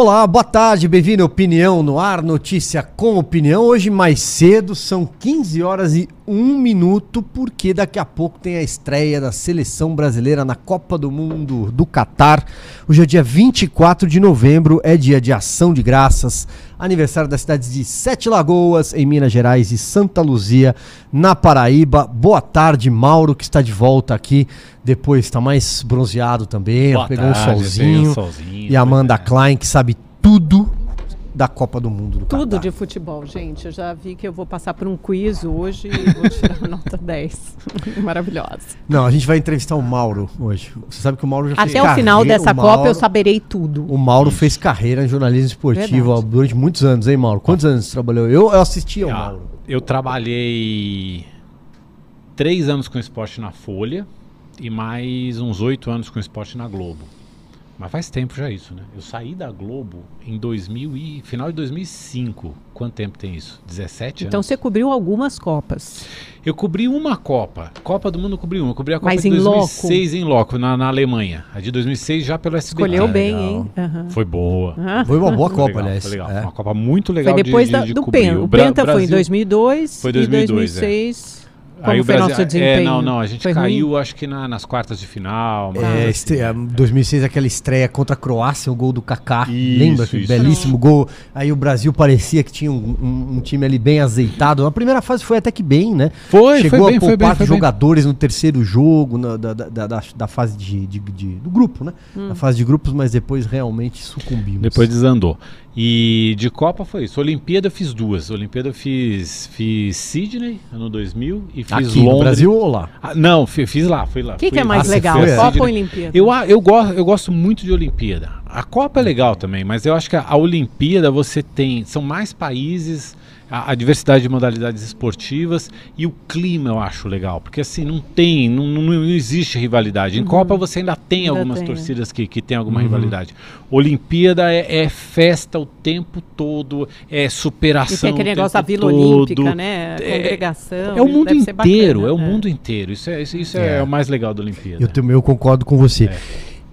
Olá, boa tarde, bem-vindo Opinião no Ar, notícia com opinião. Hoje mais cedo, são 15 horas e 1 minuto, porque daqui a pouco tem a estreia da seleção brasileira na Copa do Mundo do Catar. Hoje é dia 24 de novembro, é dia de ação de graças, aniversário das cidades de Sete Lagoas, em Minas Gerais, e Santa Luzia, na Paraíba. Boa tarde, Mauro, que está de volta aqui. Depois está mais bronzeado também, Boa pegou tarde, um solzinho. um solzinho, E Amanda é. Klein, que sabe tudo da Copa do Mundo do Tudo Catar. de futebol, gente. Eu já vi que eu vou passar por um quiz hoje e vou tirar a nota 10. Maravilhosa. Não, a gente vai entrevistar o Mauro hoje. Você sabe que o Mauro já fez Até o final carreira- dessa o Copa eu Mauro- saberei tudo. O Mauro fez carreira em jornalismo esportivo ó, durante muitos anos, hein, Mauro? Quantos anos você trabalhou? Eu, eu assisti ao Ah, Mauro. Eu trabalhei três anos com esporte na Folha e mais uns oito anos com esporte na Globo. Mas faz tempo já isso, né? Eu saí da Globo em 2000 e final de 2005. Quanto tempo tem isso? 17 Então anos. você cobriu algumas Copas. Eu cobri uma Copa. Copa do Mundo eu cobri uma. Eu cobri a Copa Mas de em 2006 em loco, na, na Alemanha. A de 2006 já pelo SBT. Escolheu Ah, bem, legal. hein? Aham. Foi boa. Ah, Foi uma boa Foi Copa, aliás. Foi legal. É. Uma Copa muito legal Foi depois de, da- de, de do cobrir. Penta. O Penta foi em Brasil- 2002 Foi e 2002, 2006. Como Aí o foi Brasil, nosso é, desempenho? não, não, a gente Foi ruim? caiu acho que na- nas quartas de final. mas É, assim, este- é, 2006, aquela estreia contra a Croácia, o gol do Kaká. Isso, Lembra? Isso. belíssimo gol. Aí o Brasil parecia que tinha um, um- um time ali bem azeitado. Na primeira fase foi até que bem, né? Foi, Chegou foi bem, a foi poupar bem, foi bem. jogadores no terceiro jogo na- da, da, da, da- da fase de, de- de- do grupo, né? Hum. Na fase de grupos, mas depois realmente sucumbimos. Depois desandou. E de Copa foi isso. Olimpíada eu fiz duas. Olimpíada eu fiz, fiz Sydney, ano 2000, e fiz Aqui Londres. no Brasil ou lá? Ah, não, fi- fiz lá, fui lá. O que, que é mais Ah, legal? Copa ou. Olimpíada? Eu, a- eu, gosto, eu gosto muito de Olimpíada. A Copa é legal também, mas eu acho que a, a Olimpíada você tem. São mais países, a, a diversidade de modalidades esportivas e o clima eu acho legal. Porque assim, não tem, não, não, não existe rivalidade. Em Copa você ainda tem Uhum. Ainda algumas tem, é. torcidas que, que tem alguma Uhum. rivalidade. Olimpíada é, é festa o tempo todo, é E superação. tem aquele o negócio da Vila todo. Olímpica, né? É- Congregação. É o isso mundo inteiro, bacana, é o mundo inteiro. Isso é, isso, isso é. É. o mais legal da Olimpíada. Eu, também- eu concordo com você.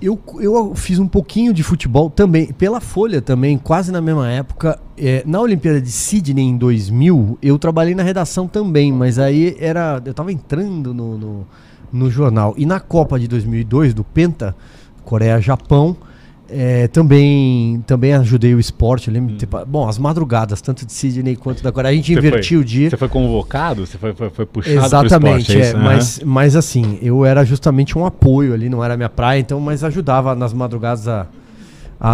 Eu, eu fiz um pouquinho de futebol também, pela Folha também, quase na mesma época. É, na Olimpíada de Sydney em 2000, eu trabalhei na redação também, mas aí era. Eu tava entrando no, no, no jornal. E na Copa de 2002, do Penta, Coreia-Japão, é, também, também ajudei o esporte. Lembro de ter Bom, as madrugadas, tanto de Sydney quanto da Coreia. A gente Hum. Você invertia foi- o dia. Você foi convocado? Você foi, foi, foi puxado Exatamente, esporte, é, isso? Aham. mas, mas assim, eu era justamente um apoio ali, não era minha praia, então, mas ajudava nas madrugadas a, a,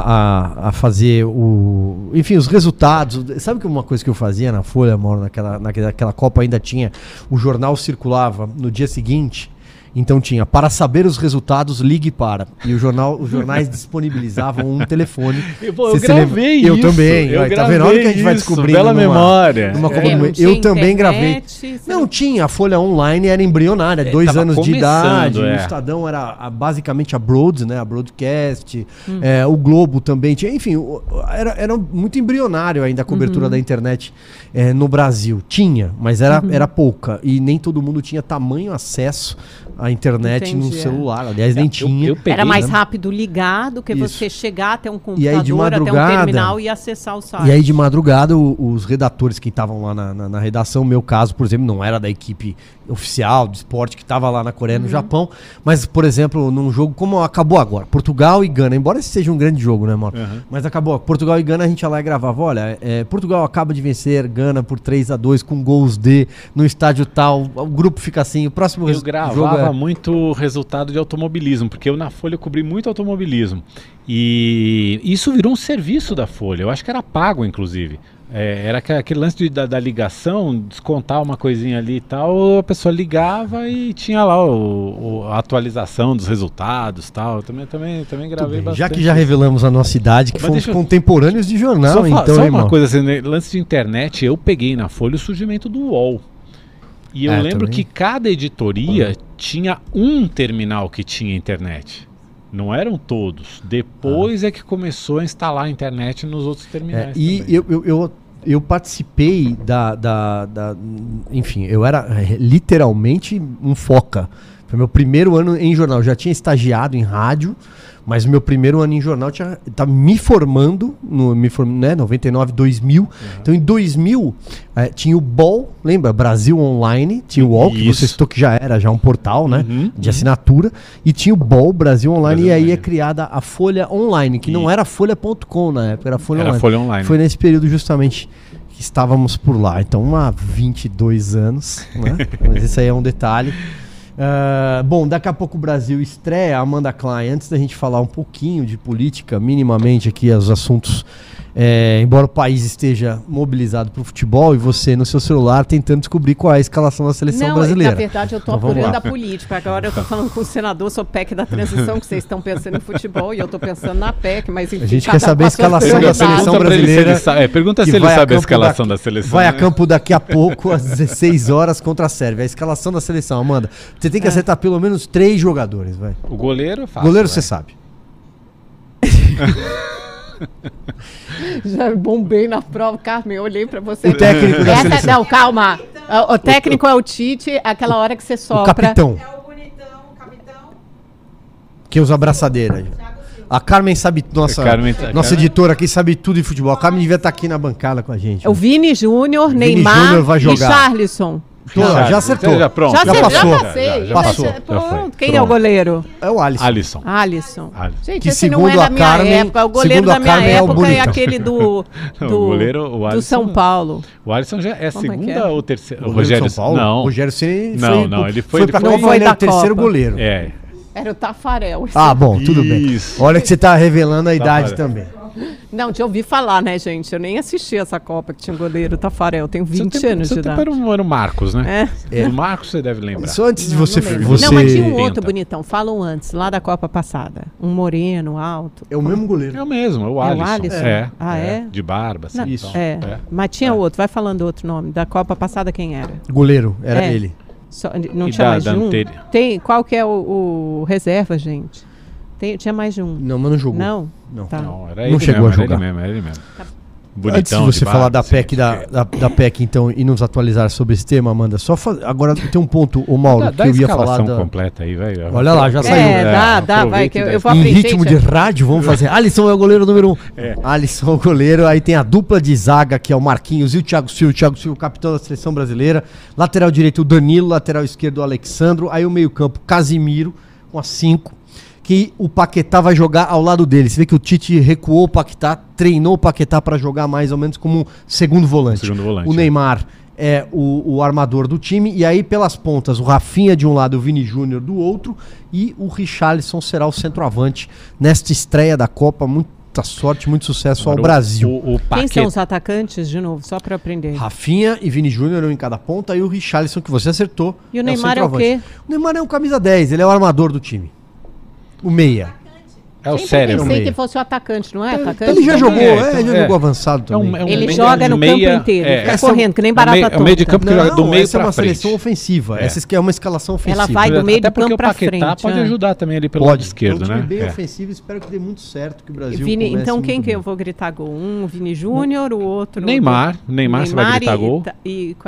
a, a fazer o. Enfim, os resultados. Sabe que uma coisa que eu fazia na Folha, Mauro, naquela, naquela Copa ainda tinha. O jornal circulava no dia seguinte. Então tinha, para saber os resultados, ligue para. E o jornal, os jornais disponibilizavam um telefone. Eu, pô, eu Você se lembra? gravei Eu isso. também. Eu Olha, tá vendo? Olha o que a gente vai descobrindo Bela numa- memória. numa É. Não Eu também gravei. internet, você Não tinha, a Folha Online era embrionária, É, dois anos de idade. é. O Estadão era a- basicamente a Broads, né? A Broadcast. Hum. é, o Globo também tinha. Enfim, era, era muito embrionário ainda a cobertura Uhum. da internet é, no Brasil. Tinha, mas era, Uhum. era pouca. E nem todo mundo tinha tamanho acesso à internet no Entendi, é. celular. Aliás, nem Eu- tinha. eu peguei, Era mais né? rápido ligar do que Isso. você chegar até um aí, de computador, até um madrugada- terminal e acessar o site. E aí, de madrugada, o- os redatores que estavam lá na, na- na redação, meu caso, por exemplo, não era da equipe oficial de esporte que estava lá na Coreia e no Japão, mas, por exemplo, num jogo como acabou agora, Portugal e Gana, embora esse seja um grande jogo, né, Mauro? Aham. Mas acabou, Portugal e Gana, a gente ia lá e gravava, olha, é, Portugal acaba de vencer Gana por 3 a 2 com gols de, no estádio tal, o grupo fica assim, o próximo Eu jogo é... muito resultado de automobilismo, porque eu na Folha cobri muito automobilismo. E isso virou um serviço da Folha. Eu acho que era pago, inclusive. É, era aquele- lance de- da, da ligação, descontar uma coisinha ali e tal, a pessoa ligava e tinha lá o, o- a atualização dos resultados e tal. Eu também, também, também gravei bastante. Já que já revelamos a nossa idade, que Mas fomos eu- contemporâneos de jornal, só, então, só hein, uma Mauro? coisa, assim, né, lance de internet, eu peguei na Folha o surgimento do UOL. E eu É, lembro também. que cada editoria tinha um terminal que tinha internet. Não eram todos. Depois é que começou a instalar a internet nos outros É, terminais. e também. eu, eu, eu, eu participei da, da, da- Enfim, eu era eh, literalmente um foca. Foi meu primeiro ano em jornal. Eu já tinha estagiado em rádio, mas o meu primeiro ano em jornal tinha tá me formando no me form, né, 99, 2000. Então em 2000 eh, tinha o BOL, lembra? Brasil Online, tinha o UOL, que você citou que já era já um portal, né, Uhum, de assinatura, e tinha o BOL Brasil Online Brasil e aí Online. é criada a Folha Online, que não Isso. era folha.com na época, era Folha Era Online. Folha Online. Foi nesse período justamente que estávamos por lá. Então, há 22 anos, né? Mas isso aí é um detalhe. Ah, bom, daqui a pouco o Brasil estreia. Amanda Klein, antes da gente falar um pouquinho de política, minimamente aqui, os assuntos. É, embora o país esteja mobilizado para o futebol e você no seu celular tentando descobrir qual é a escalação da seleção Não, brasileira. na verdade eu tô Então, apurando a política. Agora eu tô falando com o senador, sou PEC da transição, que vocês estão pensando em futebol e eu tô pensando na PEC, mas enfim, A gente cada quer saber um a suas escalação da seleção ele se ele brasileira. sa- é, pergunta se ele vai a sabe a campo escalação daqui- da seleção. Vai a né? campo daqui a pouco, às 16 horas, contra a Sérvia. A escalação da seleção, Amanda. Você tem que acertar pelo menos três jogadores, vai. O goleiro é fácil. Goleiro você sabe. Já bombei na prova, Carmen, eu olhei pra você. O técnico da Essa-. Não, calma. O, o técnico é o Tite, aquela hora que você O sopra. capitão, É o bonitão, o capitão. que usa abraçadeira. A Carmen sabe, nossa, Carmen tá- nossa Carmen- editora aqui sabe tudo de futebol. A Carmen devia estar aqui na bancada com a gente. É o Vini Júnior, Vini Neymar Júnior vai e jogar. Charlisson. Tô, Já, já acertou. Já, pronto. Já, Já passou. já passei. Já, passou. Já- Já foi. pronto. Quem é o goleiro? É o Alisson. Alisson. Alisson. Alisson. Gente, Que esse não segundo é da a minha Carmen- época. O goleiro segundo da minha Carmen é o época é, bonitão. aquele do, do, o goleiro, o do Alisson- São Paulo. O Alisson já é Como é segunda é? ou terceira? O Rogério São Paulo? Não. Rogério Ceni Não, foi, não, ele foi- foi ele pra foi- Copa, Foi ele é o terceiro goleiro. É. Era o Tafarel. Ah, bom, tudo bem. Olha que você tá revelando a idade Tafarel. também. Não, tinha ouvi falar, né, gente? Eu nem assisti essa Copa que tinha o goleiro Tafarel. Eu tenho 20 Seu tempo- anos de idade. era o, era o Marcos, né? É. O Marcos você deve lembrar. Só antes de Não, você... não, você... não, mas tinha um outro Tenta. bonitão. Falam antes, lá da Copa passada. Um moreno, alto. É o mesmo goleiro. É o mesmo, é o É o Alisson. Alisson? É. Ah, é? De barba, assim. Não, Isso. tal. É. Mas tinha outro. Vai falando outro nome. Da Copa passada, quem era? Goleiro, era É. ele. Só- não E tinha da- mais da um? Tem, qual que é o, o reserva, gente? Tem, tinha mais de um. Não, mas não jogou. Não? Não. Tá. Não, era Não ele chegou mesmo, a era jogar. ele mesmo, era ele mesmo. Antes de Bonitão, você barba, falar da PEC, da, é. da, da PEC, então, e nos atualizar sobre esse tema, Amanda, só fa- agora tem um ponto, o Mauro, Dá, que dá eu a ia falar da... completa aí, vai. Olha lá, já É, saiu. É, dá, dá, vai. Que eu, eu vou Em abrir, ritmo de rádio, vamos fazer. Alisson é o goleiro número um. É. Alisson é o goleiro. Aí tem a dupla de zaga, que é o Marquinhos e o Thiago Silva. O Thiago Silva, capitão da seleção brasileira. Lateral direito, o Danilo. Lateral esquerdo, o Alexandro. Aí o meio-campo, Casimiro, com as cinco. Que o Paquetá vai jogar ao lado dele. Você vê que o Tite recuou o Paquetá, treinou o Paquetá para jogar mais ou menos como um segundo volante. Segundo volante, O é. Neymar é o, o armador do time. E aí, pelas pontas, o Rafinha de um lado e o Vini Júnior do outro. E o Richarlison será o centroavante nesta estreia da Copa. Muita sorte, muito sucesso ao Agora, o- Brasil. O, o Quem são os atacantes, de novo, só para aprender? Rafinha e Vini Júnior um em cada ponta. E o Richarlison, que você acertou. E o Neymar é o centroavante. quê? O Neymar é um camisa 10, ele é o armador do time. O meia. É o Sempre cérebro. pensei meio. que fosse o atacante, não é? Então atacante? ele já jogou, é, é, então, já é. jogou avançado É um- também. é um Ele meio joga no meia- campo inteiro, é. fica Essa- correndo, que nem é barata meio- é o meio de tonta. campo que joga do meio essa é uma frente. seleção ofensiva. É. Essa que é uma escalação ofensiva. Ela vai do meio Até do campo Paquetá frente. pode é. ajudar também ali pelo lado Pode. esquerdo, é um time né? bem É. ofensivo. Espero que dê muito certo, que o Brasil Vini, então quem que eu vou gritar gol? Um, Vini Júnior, o outro... Neymar. Neymar, você vai gritar gol.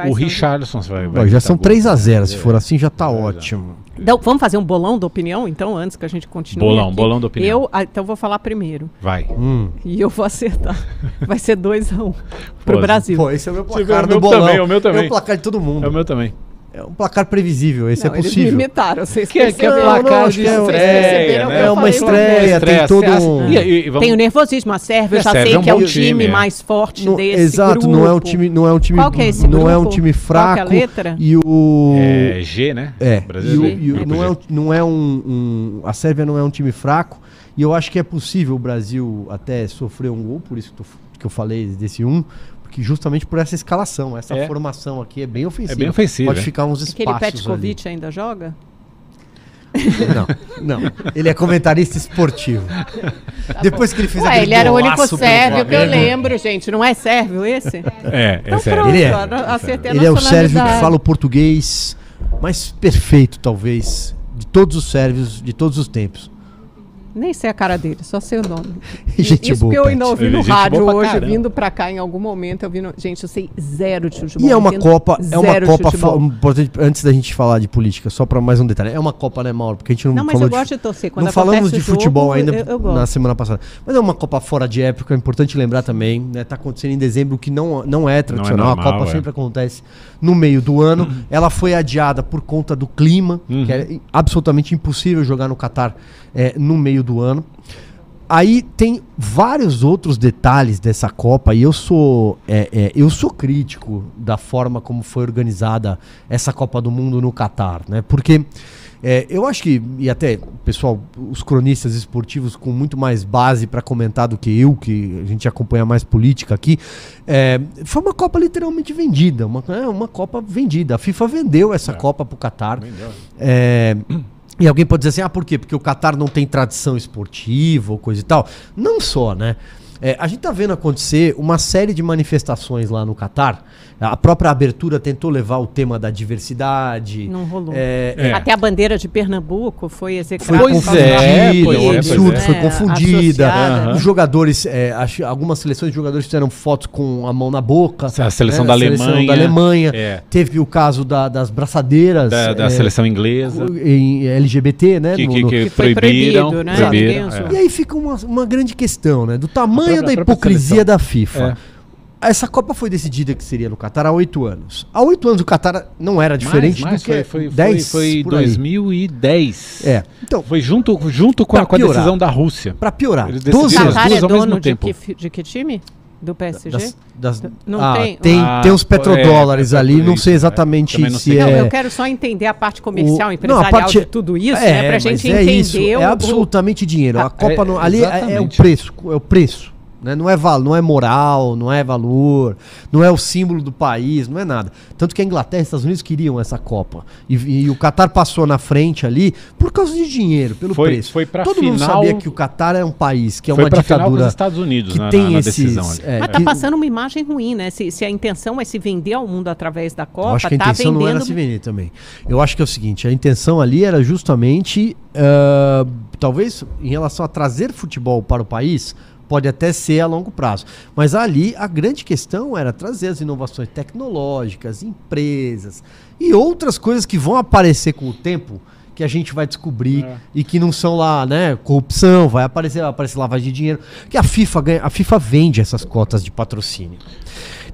O Richarlison você vai, Ó, já gritar são gol. 3 a 0 Se for assim, já tá É, ótimo. Então, vamos fazer um bolão da opinião, então, antes que a gente continue Bolão, aqui? bolão da opinião. Eu, ah, então, vou falar primeiro. Vai. Hum. E eu vou acertar. Vai ser 2x1 um pro Brasil. Pô, esse é o meu placar do bolão. também, o meu também. É o placar de todo mundo. É o meu também. É um placar previsível, esse Não, é eles possível. me imitaram, vocês Que, que é? Não, não, placar de que é- estreia, né? que É uma estreia, tem todo um... E, e, vamos... Tem o nervosismo, a Sérvia, eu A já Sérvia sei é um que é o time, time, é. mais forte Não, desse exato, grupo. não é um time, não é um time, Qual que é esse não é um time Qual que é a fraco. letra? E o É G, né? É, Brasil e o- é e o- não, é um, não é um, um- A Sérvia não é um time fraco. E eu acho que é possível o Brasil até sofrer um gol, por isso que, tô- que eu falei desse um, porque justamente por essa escalação, essa É. formação aqui é bem ofensiva. É bem ofensiva, Pode é. ficar uns Aquele espaços Petkovic ainda joga? ali. Não, não. Ele é comentarista esportivo. Depois que ele fez Ué, aquele ele era o único sérvio que eu lembro, gente. Não é sérvio esse? É, é Então sério. pronto, Ele é. a- acertei a Ele é o sérvio que fala o português mais perfeito, talvez, de todos os sérvios de todos os tempos. Nem sei a cara dele, só sei o nome. Gente Isso boa, que eu ainda ouvi é no rádio pra hoje, caramba. vindo pra cá em algum momento. Eu vi no... Gente, eu sei zero de futebol. E é uma Copa, é uma de Copa importante, antes da gente falar de política, só para mais um detalhe. É uma Copa, né, Mauro? Porque a gente não, Não, mas falou eu gosto de torcer. Quando não falamos de jogo, futebol ainda eu- eu na semana passada. Mas é uma Copa fora de época, é importante lembrar também, né? Tá acontecendo em dezembro, que não, não é tradicional. normal, a Copa é. sempre acontece no meio do ano. Ela foi adiada por conta do clima, Uhum. que é absolutamente impossível jogar no Catar é, no meio do ano. Aí tem vários outros detalhes dessa Copa e eu sou é, é, eu sou crítico da forma como foi organizada essa Copa do Mundo no Catar, né? Porque é, eu acho que e até pessoal, os cronistas esportivos com muito mais base para comentar do que eu, que a gente acompanha mais política aqui, é, foi uma Copa literalmente vendida, uma, é, uma Copa vendida. A FIFA vendeu essa Copa para o Catar. É, e alguém pode dizer assim, ah, por quê? Porque o Catar não tem tradição esportiva ou coisa e tal. Não só, né? É, a gente tá vendo acontecer uma série de manifestações lá no Catar. A própria abertura tentou levar o tema da diversidade. Não rolou. É, É. Até a bandeira de Pernambuco foi execrada. foi é, confundida, é, pois absurdo é. foi É, confundida. Os jogadores, é, acho- algumas seleções de jogadores fizeram fotos com a mão na boca. A seleção né? da A seleção Alemanha. da Alemanha. É. Teve o caso da- das braçadeiras. Da, da é, seleção inglesa. em LGBT, né? Que, no- que, no- que Que foi proibiram. proibido, né? proibiram, é. E aí fica uma, uma grande questão, né? Do tamanho própria- da hipocrisia da FIFA. É. Essa Copa foi decidida que seria no Catar há oito anos. Há oito anos o Catar não era diferente mais, do que foi, foi, 10 foi, foi por aí. 2010. É. Então, Foi junto, junto com, a, com a piorar. decisão da Rússia. pra piorar, Eles 12 decidiram anos. as Qatar duas é ao mesmo dono de tempo. que, de que time? Do PSG? Das- das- Não ah, tem- tem, Ah, tem uns é, petrodólares é, ali, por não sei é. exatamente Também não se sei. Não, é... eu quero só entender a parte comercial, O- empresarial não, a parte- de tudo isso, é, né? Pra gente é entender isso, o, é o- absolutamente dinheiro. A Ah, Copa é, não- ali é, é o preço, é o preço. Né? Não, é val, não é moral, não é valor, não é o símbolo do país, não é nada. Tanto que a Inglaterra e os Estados Unidos queriam essa Copa. E, e o Qatar passou na frente ali por causa de dinheiro, pelo Foi- preço. foi pra Todo mundo final- sabia que o Qatar é um país que é uma ditadura Estados Unidos que na, tem na, na esses. decisão. ali. é, Mas tá que- passando uma imagem ruim, né? Se, se a intenção é se vender ao mundo através da Eu Copa, acho que a tá intenção vendendo. não era se vender também. Eu acho que é o seguinte, a intenção ali era justamente, ah, talvez em relação a trazer futebol para o país, pode até ser a longo prazo. Mas ali a grande questão era trazer as inovações tecnológicas, empresas e outras coisas que vão aparecer com o tempo que a gente vai descobrir É. e que não são lá, né, corrupção, vai aparecer, vai aparecer lavagem de dinheiro, que a FIFA ganha, a FIFA vende essas cotas de patrocínio.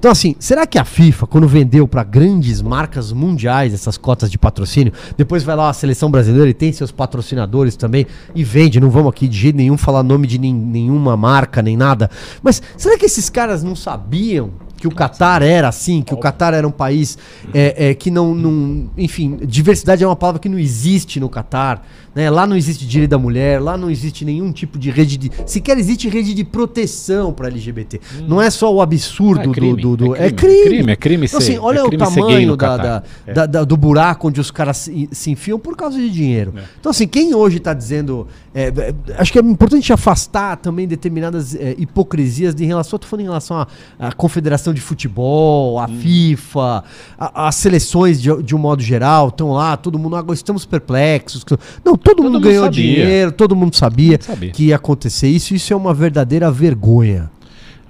Então, assim, será que a FIFA, quando vendeu para grandes marcas mundiais essas cotas de patrocínio, depois vai lá a seleção brasileira e tem seus patrocinadores também e vende? Não vamos aqui de jeito nenhum falar nome de nen- nenhuma marca nem nada. Mas será que esses caras não sabiam que o Catar era assim, que o Catar era um país é, é, que não, não. Enfim, diversidade é uma palavra que não existe no Catar. Né? Lá não existe direito da mulher, lá não existe nenhum tipo de rede de. Sequer existe rede de proteção para LGBT. Não é só o absurdo Ah, é crime, do. do, do- é é crime, é crime, é crime Então, ser- assim, olha é o crime ser gay tamanho da, da- É. da- da- do buraco onde os caras se, se enfiam por causa de dinheiro. É. Então, assim, quem hoje está dizendo. é, acho que é importante afastar também determinadas hipocrisias de relação. Estou falando em relação à Confederação de Futebol, à Hum. FIFA, as seleções de, de um modo geral estão lá, todo mundo. Agora estamos perplexos. Não, todo, mundo mundo ganhou sabia. dinheiro, todo mundo sabia, sabia. que ia acontecer isso. Isso é uma verdadeira vergonha.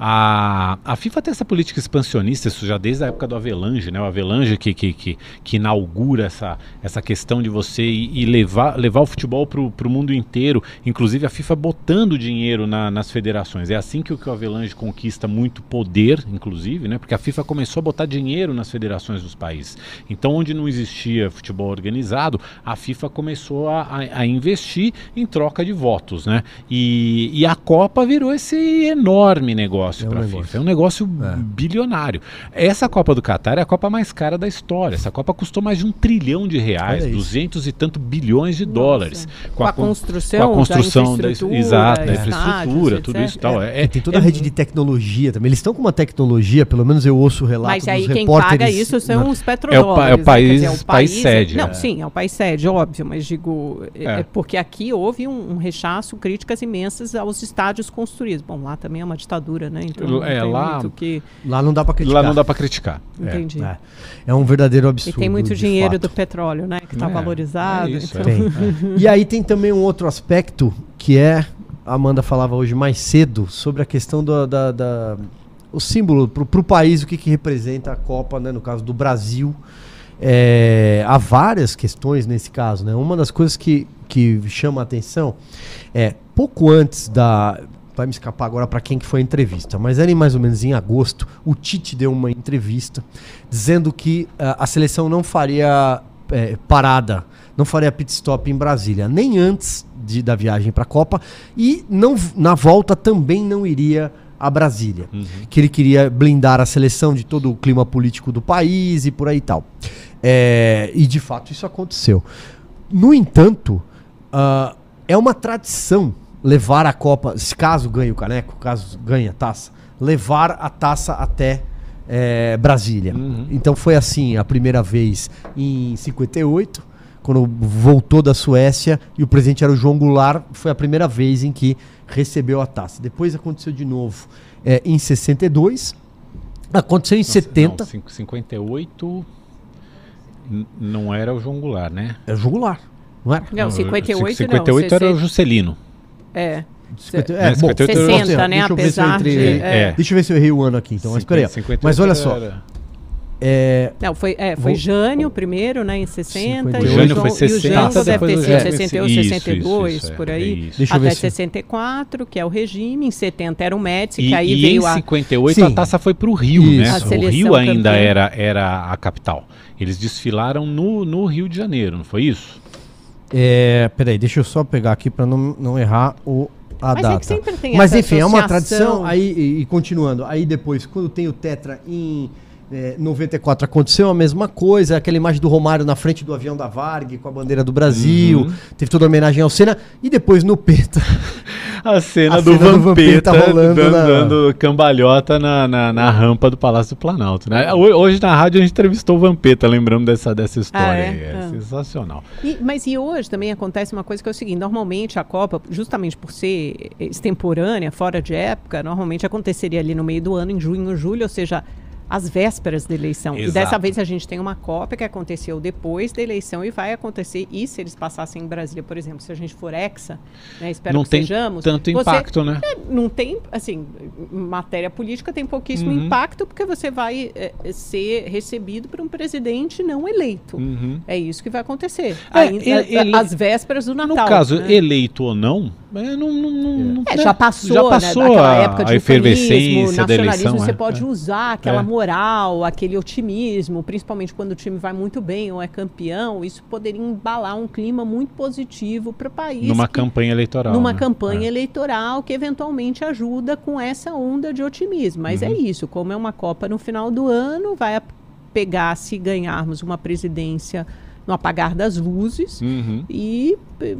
A, a FIFA tem essa política expansionista, isso já desde a época do Avelange, né? O Avelange que, que, que, que inaugura essa, essa questão de você ir levar, levar o futebol para o mundo inteiro, inclusive a FIFA botando dinheiro na- nas federações. É assim que, o- que o Avelange conquista muito poder, inclusive, né? Porque a FIFA começou a botar dinheiro nas federações dos países. Então, onde não existia futebol organizado, a FIFA começou a, a- a investir em troca de votos, né? E, e a Copa virou esse enorme negócio É um para a negócio. FIFA. É um negócio É. bilionário. Essa Copa do Catar é a Copa mais cara da história. Essa Copa custou mais de um trilhão de reais, duzentos e tanto bilhões de Nossa. dólares. Com a con- construção com a construção da da, infraestrutura, exato, da estádios, infraestrutura, tudo etc. isso e tal. É, E tem toda a é rede de tecnologia também. Eles estão com uma tecnologia, pelo menos eu ouço o relato Mas aí dos quem repórteres. paga isso são na- os petrodólares. é o né? país- Quer país sede, Não, é. sim, é o país sede, óbvio, mas digo, é. É. é porque aqui houve um, um rechaço, críticas imensas aos estádios construídos. Bom, lá também é uma ditadura, né? Né? Então É, lá- que... Lá não dá pra criticar. Lá não dá pra criticar. É. Entendi. É, é um verdadeiro E absurdo. tem muito dinheiro fato. do petróleo, né? Que está É, valorizado. é isso, então- é. Tem. E aí tem também um outro aspecto que é, a Amanda falava hoje mais cedo, sobre a questão do, da, da- o símbolo pro, pro país, o que, que representa a Copa, né, no caso do Brasil. É, há várias questões nesse caso, né? Uma das coisas que, que chama a atenção é, pouco antes da... Vai me escapar agora para quem que foi a entrevista, mas era em mais ou menos em agosto, o Tite deu uma entrevista dizendo que ah, a seleção não faria eh, parada, não faria pit stop em Brasília, nem antes de, da viagem para a Copa e não, na volta também não iria a Brasília, que ele queria blindar a seleção de todo o clima político do país e por aí tal. Eh, e de fato isso aconteceu. No entanto, ah, é uma tradição levar a Copa, se caso ganhe o caneco, caso ganhe a taça, levar a taça até eh, Brasília. Uhum. Então foi assim a primeira vez em 58, quando voltou da Suécia e o presidente era o João Goulart, foi a primeira vez em que recebeu a taça. Depois aconteceu de novo eh, em 62, aconteceu em 70, Não, cinco- 58 n- não era o João Goulart, né? era o João Goulart, não era? Não, 58 não. 58 era o 60 Juscelino. É. 50, É, 58 era- 60, errar. né, Deixa eu ver se eu apesar entrei- de- é. Deixa eu ver se eu errei o ano aqui, então. Mas, peraí. 58 mas olha só, era- é, Não, foi, é, foi Vou- Jânio primeiro, né, em 60. O e Jânio João- foi E o 60, Jango deve ter o sido Jânio- 61, Isso, isso, 62, isso, é, por é aí. isso. Deixa eu ver Até se- 64, que é o regime. Em 70 era o Médici, E, que aí e veio em a... 58 Sim. a taça foi pro Rio, Isso. né? A O Rio ainda campeã. era, era a capital. Eles desfilaram no, no Rio de Janeiro, não foi isso? É, peraí, deixa eu só pegar aqui pra não, não errar o, a Mas é data. tem Mas enfim, é uma tradição. Aí, e, e continuando, aí depois, quando tem o Tetra em é, 94, aconteceu a mesma coisa. Aquela imagem do Romário na frente do avião da Varg com a bandeira do Brasil. Uhum. Teve toda a homenagem ao Senna. E depois no Peta. A cena, A do, cena do Vampeta, Vampeta rolando dando, na- dando cambalhota na, na, na rampa do Palácio do Planalto. Né? Ho- Hoje na rádio a gente entrevistou o Vampeta, lembrando dessa, dessa história. Ah, é? aí. é Ah. sensacional. E- mas e hoje também acontece uma coisa que é o seguinte: normalmente a Copa, justamente por ser extemporânea, fora de época, normalmente aconteceria ali no meio do ano, em junho, julho, ou seja, às vésperas da eleição. E dessa Exato. vez a gente tem uma Copa que aconteceu depois da eleição e vai acontecer. E se eles passassem em Brasília, por exemplo, se a gente for hexa, né, espero não que tem sejamos. tanto você- impacto, né? não tem, assim, matéria política tem pouquíssimo Uhum. impacto porque você vai eh, ser recebido por um presidente não eleito. Uhum. É isso que vai acontecer. É, Ainda, ele- ele- às vésperas do Natal. No caso, né? eleito ou não, é, não, não, não, não- É, né? já passou, já né, passou daquela a, época de a efervescência da nacionalismo, eleição. você é, pode é. usar aquela É. moral, aquele otimismo, principalmente quando o time vai muito bem ou é campeão, isso poderia embalar um clima muito positivo para o país. Numa que- campanha eleitoral. numa né? campanha É. eleitoral que eventualmente ajuda com essa onda de otimismo. Mas é Uhum. isso, como é uma Copa no final do ano, vai pegar se ganharmos uma presidência no apagar das luzes. Uhum. E, eh,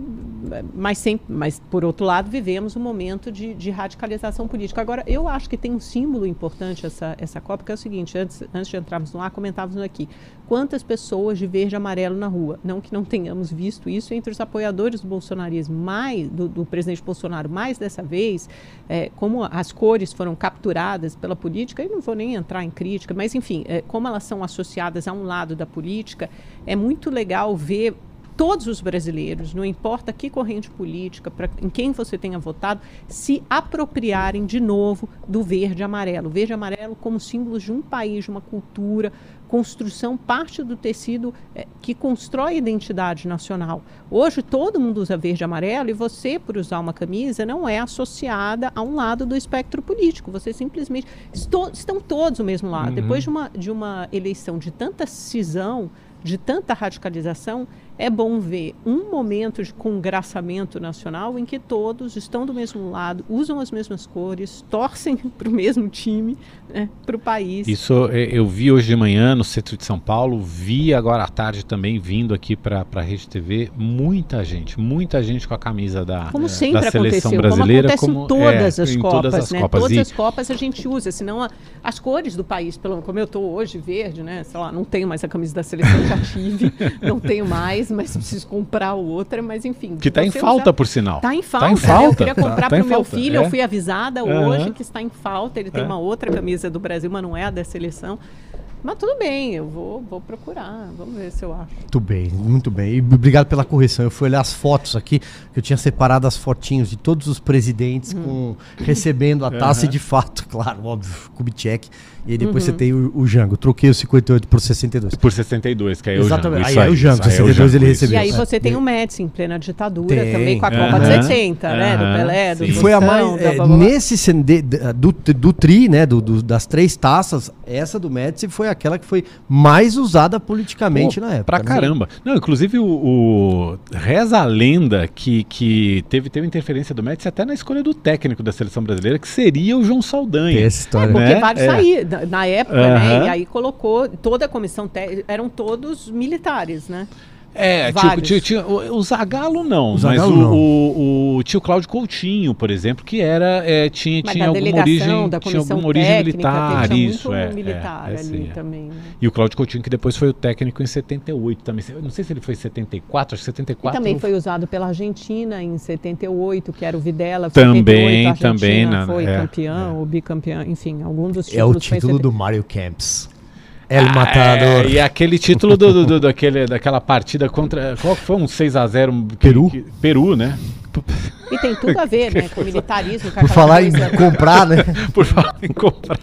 mas, sempre, mas, por outro lado, vivemos um momento de, de radicalização política. Agora, eu acho que tem um símbolo importante essa, essa Copa, que é o seguinte: antes, antes de entrarmos no ar, comentávamos aqui. Quantas pessoas de verde e amarelo na rua? Não que não tenhamos visto isso entre os apoiadores do bolsonarismo, mais, do, do presidente Bolsonaro, mais dessa vez, eh, como as cores foram capturadas pela política, eu não vou nem entrar em crítica, mas enfim, eh, como elas são associadas a um lado da política, é muito legal ver todos os brasileiros, não importa que corrente política, pra, em quem você tenha votado, se apropriarem de novo do verde e amarelo. O verde e amarelo como símbolos de um país, de uma cultura, construção, parte do tecido eh, que constrói a identidade nacional. Hoje todo mundo usa verde e amarelo e você, por usar uma camisa, não é associada a um lado do espectro político. Você simplesmente. Estou, estão todos do mesmo lado. Uhum. Depois de uma, de uma eleição de tanta cisão, de tanta radicalização, é bom ver um momento de congraçamento nacional em que todos estão do mesmo lado, usam as mesmas cores, torcem para o mesmo time, né, para o país. Isso é, eu vi hoje de manhã no centro de São Paulo, vi agora à tarde também vindo aqui para a Rede TV, muita gente, muita gente com a camisa da, Como da seleção brasileira. como acontece em todas é, as em Copas, todas as né? Copas. Todas E- as Copas a gente usa, senão a- as cores do país, pelo, como eu estou hoje verde, né? Sei lá, não tenho mais a camisa da seleção, já tive, não tenho mais, mas preciso comprar o outro, mas enfim. Que está em falta, usa- por sinal. Tá em falta. Tá em né? falta. Eu queria comprar Tá para o meu falta, filho, é. eu fui avisada hoje que está em falta. Ele tem É. uma outra camisa do Brasil, mas não é a da seleção. Mas tudo bem, eu vou, vou procurar. Vamos ver se eu acho. Muito bem, muito bem. E obrigado pela correção. Eu fui olhar as fotos aqui, que eu tinha separado as fotinhos de todos os presidentes com, recebendo a taça e de fato, claro, óbvio, Kubitschek. E aí depois você tem o, o Jango. Troquei o 58 por 62. Por 62, que aí é o Exatamente. Jango. Aí é o Jango, isso aí é o 62 ele Jango, recebeu. E aí É. você tem o Médici em plena ditadura Tem. também, com a. Copa de 60, né? Do Pelé, do sim. E foi a mais. É, nesse de- do, do tri, né? do- do- das três taças, essa do Médici foi aquela que foi mais usada politicamente Pô, na época. Pra né? caramba. Não, inclusive o, o- reza a lenda que, que teve, teve interferência do Médici até na escolha do técnico da seleção brasileira, que seria o João Saldanha. Tem essa história. Porque né? vários É. saíram na- época, Aham. né? E aí colocou toda a comissão técnica, eram todos militares, né? É, tinha, tinha- o, o Zagallo não, O Zagallo mas o, não. O, o tio Cláudio Coutinho, por exemplo, que era é, tinha, Mas tinha alguma origem, da tinha alguma origem técnica, militar, tinha isso é, militar é, é, ali sim, é. também. né? E o Cláudio Coutinho que depois foi o técnico em 78 também. Não sei se ele foi em 74, acho que E 74. também foi usado pela Argentina em 78, que era o Videla. Também, 78, a Argentina também, na- foi é, campeão, ou bicampeão, enfim, algum dos É o títulos foi em título 70. do Mario Camps. El Matador. É, e aquele título do, do- do- daquele, daquela partida contra. Qual que foi? Um 6x0 Peru? Peru, né? E tem tudo a ver, né, com militarismo, com Por falar em comprar, né? Por falar em comprar.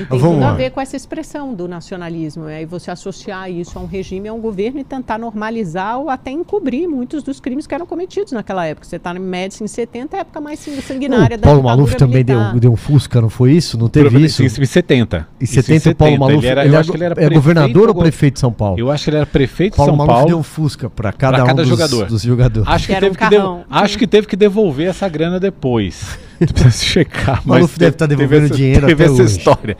E tem Vamos tudo lá. a ver com essa expressão do nacionalismo. É, e você associar isso a um regime, a um governo e tentar normalizar ou até encobrir muitos dos crimes que eram cometidos naquela época. Você está no Médici em 70, é a época mais sanguinária O da Paulo Maluf também deu, militar. deu um Fusca, não foi isso? Não teve isso? Isso em 70. Em Isso 70, o Paulo Maluf Ele era, ele eu é acho que ele era é prefeito governador ou prefeito de São Paulo? Eu acho que ele era prefeito Paulo de São Maluf deu Paulo. um Fusca para cada, pra cada um dos, jogador. dos jogadores. Acho que, Que era teve um que carrão. Acho que teve que devolver essa grana depois. Precisa checar. mas Maluf deve teve- tá teve devolvendo essa- dinheiro Teve até essa hoje. história.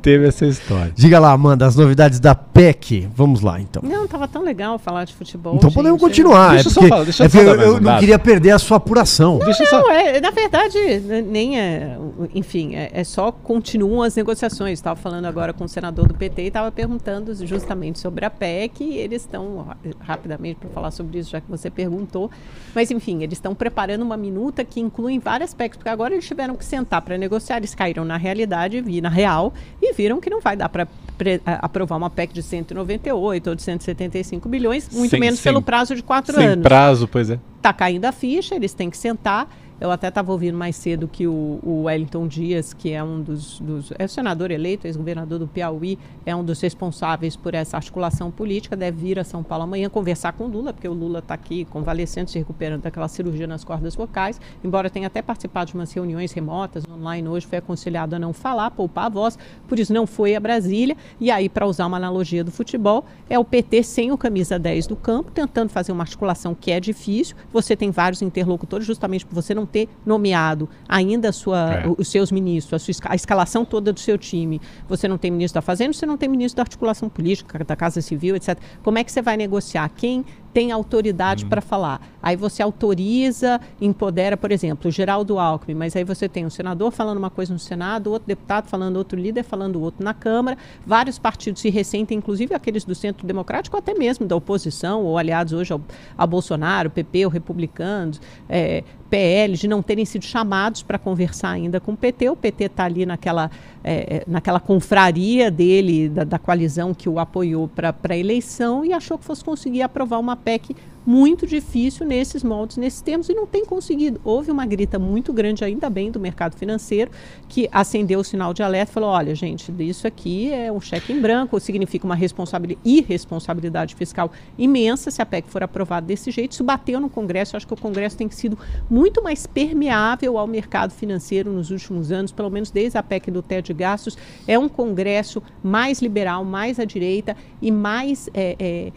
Teve essa história. Diga lá, Amanda, as novidades da PEC. Vamos lá, então. Não, tava tão legal falar de futebol. Então podemos gente. continuar. Deixa é eu só porque, falar, deixa eu é porque eu, eu um não queria perder a sua apuração. Deixa eu só. Não, é, na verdade, nem é. Enfim, é, é só continuam as negociações. Estava falando agora com o senador do PT e estava perguntando justamente sobre a PEC. E eles estão, ra- rapidamente, para falar sobre isso, já que você perguntou. Mas, enfim, eles estão preparando uma minuta que inclui várias PECs, porque agora eles tiveram que sentar para negociar. Eles caíram na realidade, vi na real, e viram que não vai dar para aprovar uma PEC de 198 ou de 175 bilhões, muito Sem- menos sem- pelo prazo de quatro Sem anos prazo, pois é. tá caindo a ficha, eles têm que sentar. Eu até estava ouvindo mais cedo que o, o Wellington Dias, que é um dos, dos é senador eleito, ex-governador do Piauí, é um dos responsáveis por essa articulação política, deve vir a São Paulo amanhã conversar com o Lula, porque o Lula está aqui convalescendo, se recuperando daquela cirurgia nas cordas vocais, embora tenha até participado de umas reuniões remotas online hoje, foi aconselhado a não falar, poupar a voz, por isso não foi a Brasília. E aí, para usar uma analogia do futebol, é o PT sem o camisa 10 do campo, tentando fazer uma articulação que é difícil. Você tem vários interlocutores, justamente por você não ter nomeado ainda sua, É. os seus ministros, a, sua a escalação toda do seu time. Você não tem ministro da Fazenda, você não tem ministro da articulação política, da Casa Civil, etc. Como é que você vai negociar? Quem tem autoridade para falar? Aí você autoriza, empodera, por exemplo, o Geraldo Alckmin, mas aí você tem um senador falando uma coisa no Senado, outro deputado falando outro líder, falando outro na Câmara. Vários partidos se ressentem, inclusive aqueles do Centro Democrático, até mesmo da oposição, ou aliados hoje ao, a Bolsonaro, PP, ou republicanos, é, PL, de não terem sido chamados para conversar ainda com o PT. O PT está ali naquela, é, é, naquela confraria dele, da, da coalizão que o apoiou para a eleição e achou que fosse conseguir aprovar uma PEC muito difícil nesses moldes, nesses termos, e não tem conseguido. Houve uma grita muito grande, ainda bem, do mercado financeiro, que acendeu o sinal de alerta e falou: olha, gente, isso aqui é um cheque em branco, significa uma responsabilidade, irresponsabilidade fiscal imensa se a PEC for aprovada desse jeito. Isso bateu no Congresso, acho que o Congresso tem sido muito mais permeável ao mercado financeiro nos últimos anos, pelo menos desde a PEC do teto de gastos. É um Congresso mais liberal, mais à direita e mais é, é,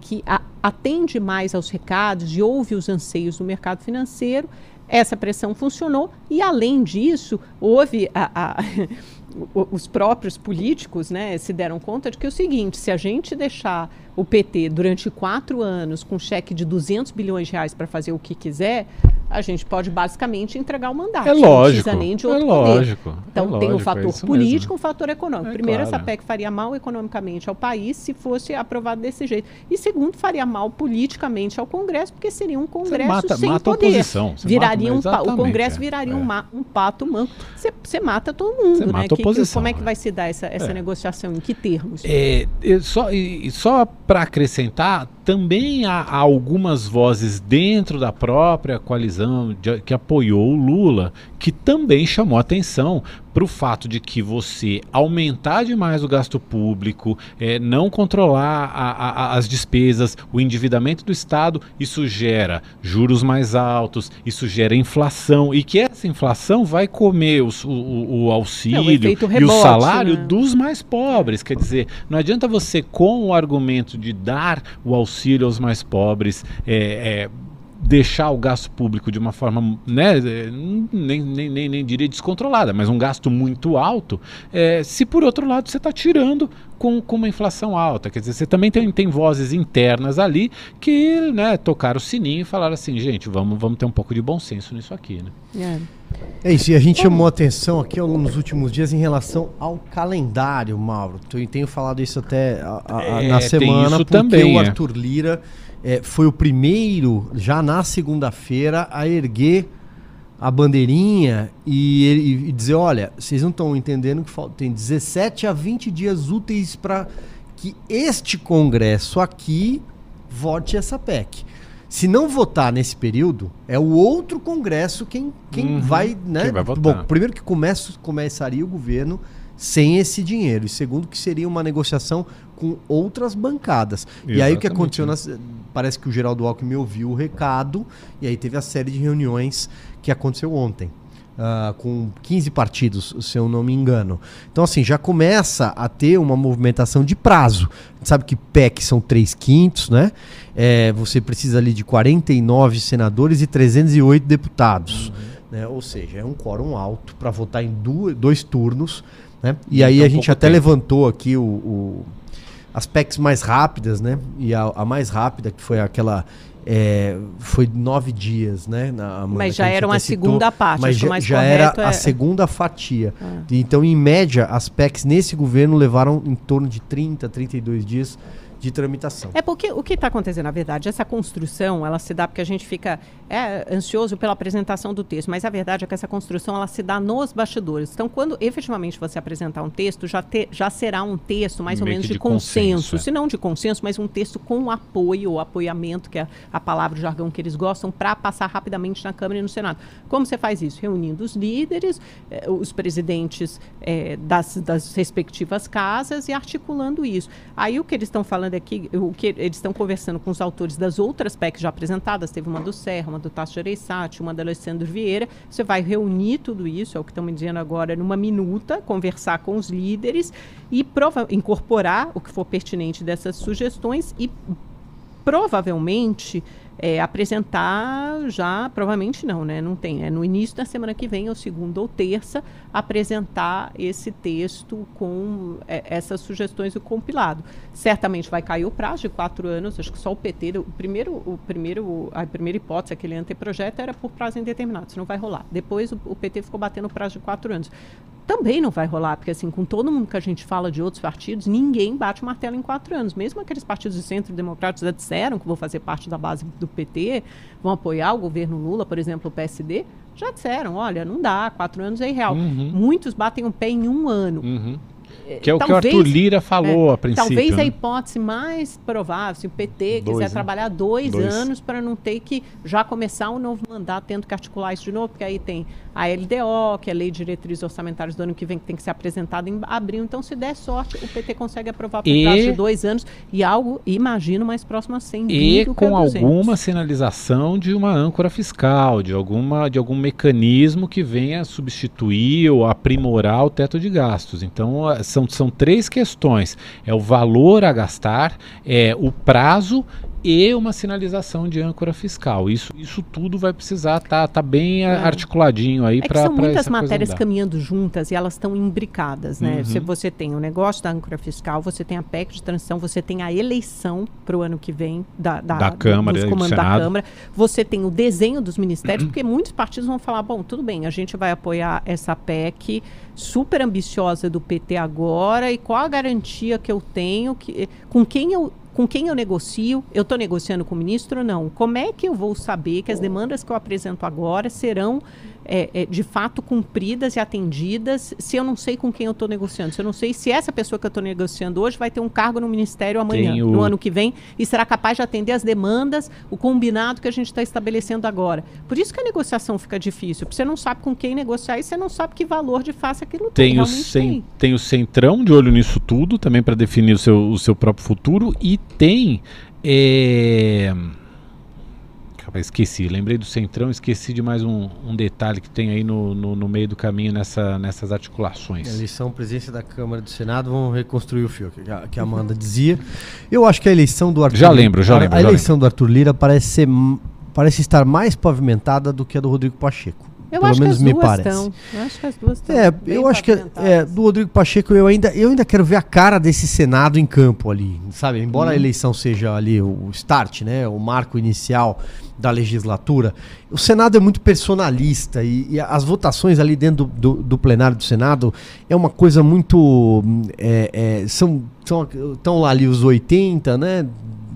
que a- atende mais aos recados e ouve os anseios do mercado financeiro. Essa pressão funcionou e, além disso, houve a- a- os próprios políticos né, se deram conta de que é o seguinte: se a gente deixar o PT durante quatro anos com cheque de 200 bilhões de reais para fazer o que quiser, a gente pode basicamente entregar o mandato. É não lógico. precisa nem de é outro poder. lógico. Então é tem o lógico, é fator isso político mesmo. e o fator econômico. É Primeiro, claro. essa PEC faria mal economicamente ao país se fosse aprovado desse jeito. E segundo, faria mal politicamente ao Congresso, porque seria um Congresso mata- sem mata a poder. oposição, Viraria mata- um o Congresso é, viraria é. um, ma- um pato manco. Você- Você mata todo mundo, Você né? Que- como é que é. vai se dar essa, essa É. negociação? Em que termos? É, só e só para acrescentar, também há, há algumas vozes dentro da própria coalizão de- que apoiou o Lula que também chamou atenção para o fato de que você aumentar demais o gasto público, é, não controlar a- a- as despesas, o endividamento do Estado, isso gera juros mais altos, isso gera inflação e que essa inflação vai comer os- o, o- o auxílio efeito e o rebote, salário né? dos mais pobres. Quer dizer, não adianta você, com o argumento de dar o auxílio aos mais pobres, é, é, deixar o gasto público de uma forma, né, é, nem, nem, nem, nem diria descontrolada, mas um gasto muito alto, é, se por outro lado você está tirando com, com uma inflação alta. Quer dizer, você também tem, tem vozes internas ali que né, tocaram o sininho e falaram assim, gente, vamos, vamos ter um pouco de bom senso nisso aqui. Né? É. É isso, e a gente chamou atenção aqui ao longo dos últimos dias em relação ao calendário, Mauro. Eu tenho falado isso até a- a- É, na semana, porque também, o é. Arthur Lira é, foi o primeiro, já na segunda-feira, a erguer a bandeirinha e, e dizer, olha, vocês não estão entendendo que falta, tem 17 a 20 dias úteis para que este Congresso aqui vote essa PEC. Se não votar nesse período, é o outro Congresso quem, quem Uhum, vai, né? quem vai votar. Bom, primeiro que começa, começaria o governo sem esse dinheiro. E segundo que seria uma negociação com outras bancadas. E aí o que Exatamente, aconteceu? nas- parece que o Geraldo Alckmin ouviu o recado e aí teve a série de reuniões que aconteceu ontem. ah, com 15 partidos, se eu não me engano. Então, assim, já começa a ter uma movimentação de prazo. A gente sabe que PEC são 3 quintos, né? É, você precisa ali de 49 senadores e 308 deputados. né? Ou seja, é um quórum alto para votar em dois turnos. Né? E Em aí a gente até tempo. levantou aqui o, o- as PECs mais rápidas, né? E a, a mais rápida, que foi aquela. é, foi nove dias, né? Na, Mas já era uma citou, segunda parte, Mas acho que já, já era correto a é- segunda fatia. Ah. Então, em média, as PECs nesse governo levaram em torno de 30, 32 dias de tramitação. É porque o que está acontecendo, na verdade, essa construção, ela se dá porque a gente fica é, ansioso pela apresentação do texto, mas a verdade é que essa construção, ela se dá nos bastidores. Então, quando efetivamente você apresentar um texto, já, te- já será um texto mais ou Meio menos que de, de consenso, consenso, é. se não de consenso, mas um texto com apoio ou apoiamento, que é a palavra, o jargão que eles gostam, para passar rapidamente na Câmara e no Senado. Como você faz isso? Reunindo os líderes, eh, os presidentes eh, das, das respectivas casas e articulando isso. Aí o que eles estão falando aqui, o que eles estão conversando com os autores das outras PECs já apresentadas, teve uma do Serra, uma do Tasso Gereissati, uma da Alessandro Vieira, você vai reunir tudo isso, é o que estão me dizendo agora, numa minuta, conversar com os líderes e prova- incorporar o que for pertinente dessas sugestões e provavelmente é, apresentar já, provavelmente não, né? Não tem. É no início da semana que vem, ou segunda ou terça, apresentar esse texto com é, essas sugestões e compilado. Certamente vai cair o prazo de quatro anos, acho que só o PT, o primeiro, o primeiro, a primeira hipótese, aquele anteprojeto, era por prazo indeterminado, isso não vai rolar. Depois o, o PT ficou batendo o prazo de quatro anos. Também não vai rolar, porque assim, com todo mundo que a gente fala de outros partidos, ninguém bate o martelo em quatro anos. Mesmo aqueles partidos de centro democráticos já disseram que vão fazer parte da base do PT, vão apoiar o governo Lula, por exemplo, o PSD, já disseram, olha, não dá, quatro anos é irreal. Uhum. Muitos batem o pé em um ano. Uhum. Que é o que o Talvez- Arthur Lira falou É, a princípio. Talvez a né? hipótese mais provável, se o PT Dois, quiser né? trabalhar dois, Dois. anos para não ter que já começar um novo mandato, tendo que articular isso de novo, porque aí tem a LDO, que é a Lei de Diretrizes Orçamentárias do ano que vem, que tem que ser apresentada em abril. Então, se der sorte, o PT consegue aprovar por E- prazo de dois anos e algo, imagino, mais próximo a 100 E a com 200. alguma sinalização de uma âncora fiscal, de, alguma, de algum mecanismo que venha substituir ou aprimorar o teto de gastos. Então, são, são três questões: é o valor a gastar, é o prazo e uma sinalização de âncora fiscal. Isso, isso tudo vai precisar estar tá, tá bem É. articuladinho aí É para são muitas matérias caminhando juntas e elas estão imbricadas, né? Uhum. Se você tem o negócio da âncora fiscal, você tem a PEC de transição, você tem a eleição para o ano que vem da, Da Câmara dos do comandos da. Câmara, você tem o desenho dos ministérios, porque muitos partidos vão falar, bom, tudo bem, a gente vai apoiar essa PEC super ambiciosa do PT agora e qual a garantia que eu tenho que com quem eu com quem eu negocio? Eu estou negociando com o ministro ou não? Como é que eu vou saber que as demandas que eu apresento agora serão é, é, de fato cumpridas e atendidas se eu não sei com quem eu estou negociando? Se eu não sei se essa pessoa que eu estou negociando hoje vai ter um cargo no ministério amanhã, o- no ano que vem, e será capaz de atender as demandas, o combinado que a gente está estabelecendo agora. Por isso que a negociação fica difícil, porque você não sabe com quem negociar e você não sabe que valor de face aquilo tem. Tem o, cen- tem. tem o Centrão de olho nisso tudo, também para definir o seu, o seu próprio futuro. E tem. É... Esqueci, lembrei do Centrão, esqueci de mais um, um detalhe que tem aí no, no, no meio do caminho nessa, nessas articulações. Eleição, presidência da Câmara e do Senado vão reconstruir o fio, que a, que a Amanda dizia. Eu acho que a eleição do Arthur Já lembro, já lembro, A já eleição do Arthur Lira parece ser parece estar mais pavimentada do que a do Rodrigo Pacheco. Eu Pelo menos me parece. estão. Eu acho que as duas estão. É, eu acho que é, pavimentadas. do Rodrigo Pacheco eu ainda, eu ainda quero ver a cara desse Senado em campo ali, sabe? Embora a eleição seja ali o start, né, o marco inicial da legislatura, o Senado é muito personalista e, e as votações ali dentro do, do- do plenário do Senado é uma coisa muito, hum, é, é, são, são estão lá ali os 80, né?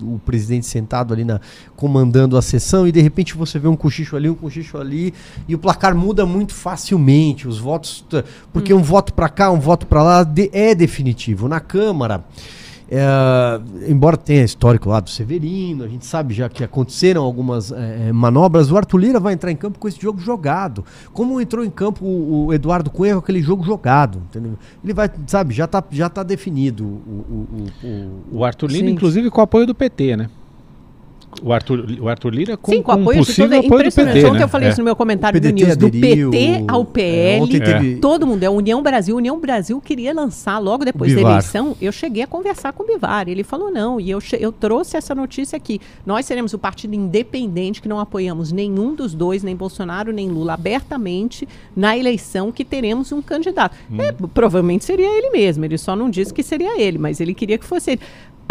O presidente sentado ali na comandando a sessão e de repente você vê um cochicho ali, um cochicho ali e o placar muda muito facilmente, os votos porque um voto para cá, um voto para lá de- é definitivo. Na Câmara, é, embora tenha histórico lá do Severino, a gente sabe já que aconteceram algumas é, manobras, o Arthur Lira vai entrar em campo com esse jogo jogado. Como entrou em campo o, o Eduardo Cunha com aquele jogo jogado, entendeu? Ele vai, sabe, já tá, já tá definido o, o, o- o- O Arthur Lira, Sim. inclusive, com o apoio do PT, né? O Arthur, o Arthur Lira com, Sim, com com apoio de possível todo, é apoio do impressionante. PT, Ontem né? eu falei É. isso no meu comentário do News, do aderiu, PT ao é, PL, ontem teve- todo mundo, é União Brasil. União Brasil queria lançar logo depois da Bivar. eleição. Eu cheguei a conversar com o Bivar, ele falou não, e eu, eu trouxe essa notícia aqui. Nós seremos o partido independente que não apoiamos nenhum dos dois, nem Bolsonaro, nem Lula, abertamente na eleição que teremos um candidato. Hum. É, provavelmente seria ele mesmo, ele só não disse que seria ele, mas ele queria que fosse ele.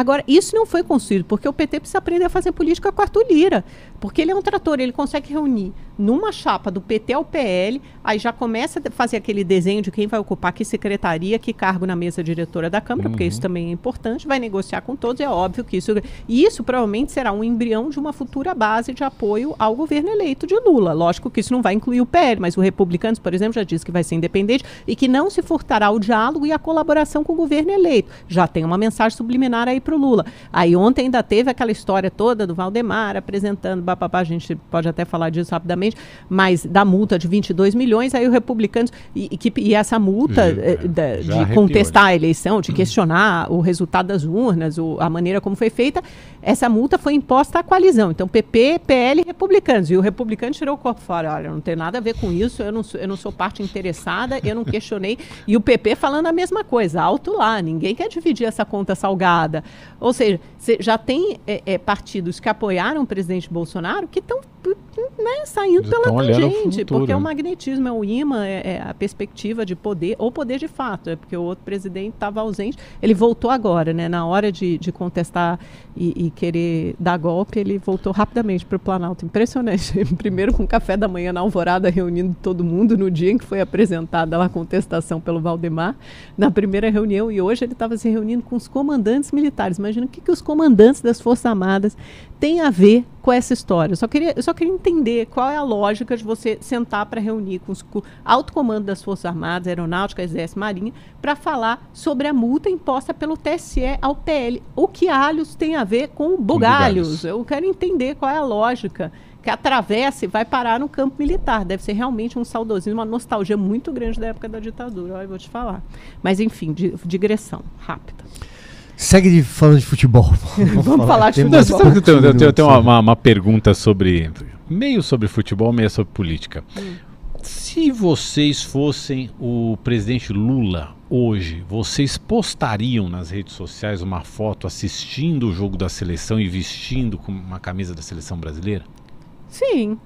Agora, isso não foi construído, porque o PT precisa aprender a fazer política com Arthur Lira. Porque ele é um trator, ele consegue reunir numa chapa do PT ao PL, aí já começa a fazer aquele desenho de quem vai ocupar que secretaria, que cargo na mesa diretora da Câmara, porque isso também é importante, vai negociar com todos, é óbvio que isso. E isso provavelmente será um embrião de uma futura base de apoio ao governo eleito de Lula. Lógico que isso não vai incluir o PL, mas o Republicanos, por exemplo, já disse que vai ser independente e que não se furtará ao diálogo e à colaboração com o governo eleito. Já tem uma mensagem subliminar aí para o Lula. Aí ontem ainda teve aquela história toda do Valdemar apresentando, bababá, a gente pode até falar disso rapidamente, mas da multa de 22 milhões, aí o Republicanos, e, e que- e essa multa Já- eh, da- já de arrepiou, contestar a eleição, de questionar o resultado das urnas, o- a maneira como foi feita, essa multa foi imposta à coalizão. Então, PP, PL e Republicanos. E o Republicano tirou o corpo fora. Olha, não tem nada a ver com isso, eu não sou, eu não sou parte interessada, eu não questionei. E o PP falando a mesma coisa, alto lá, ninguém quer dividir essa conta salgada. Ou seja, já tem é, é, partidos que apoiaram o presidente Bolsonaro que estão né, saindo pela tangente, porque é o né? magnetismo, é o imã, é, é a perspectiva de poder, ou poder de fato, é porque o outro presidente estava ausente, ele voltou agora, né? Na hora de, de contestar e, e querer dar golpe, ele voltou rapidamente para o Planalto. Impressionante. Primeiro com café da manhã na alvorada, reunindo todo mundo no dia em que foi apresentada a contestação pelo Valdemar, na primeira reunião, e hoje ele estava se reunindo com os comandantes militares. Imagina o que, que os comandantes das Forças Armadas têm a ver com essa história. Eu só queria, eu só queria entender qual é a lógica de você sentar para reunir com os com o alto comando das Forças Armadas, Aeronáutica, Exército, Marinha, para falar sobre a multa imposta pelo TSE ao PL. O que alhos tem a ver com bugalhos? Eu quero entender qual é a lógica que atravessa e vai parar no campo militar. Deve ser realmente um saudosismo, uma nostalgia muito grande da época da ditadura. Olha, eu vou te falar. Mas enfim, di- digressão rápida. Segue de, falando de futebol. Vamos falar de futebol. Não, eu tenho, eu tenho- eu tenho uma, uma- uma pergunta sobre. meio sobre futebol, meio sobre política. Se Se vocês fossem o presidente Lula hoje, vocês postariam nas redes sociais uma foto assistindo o jogo da seleção e vestindo com uma camisa da seleção brasileira? Sim.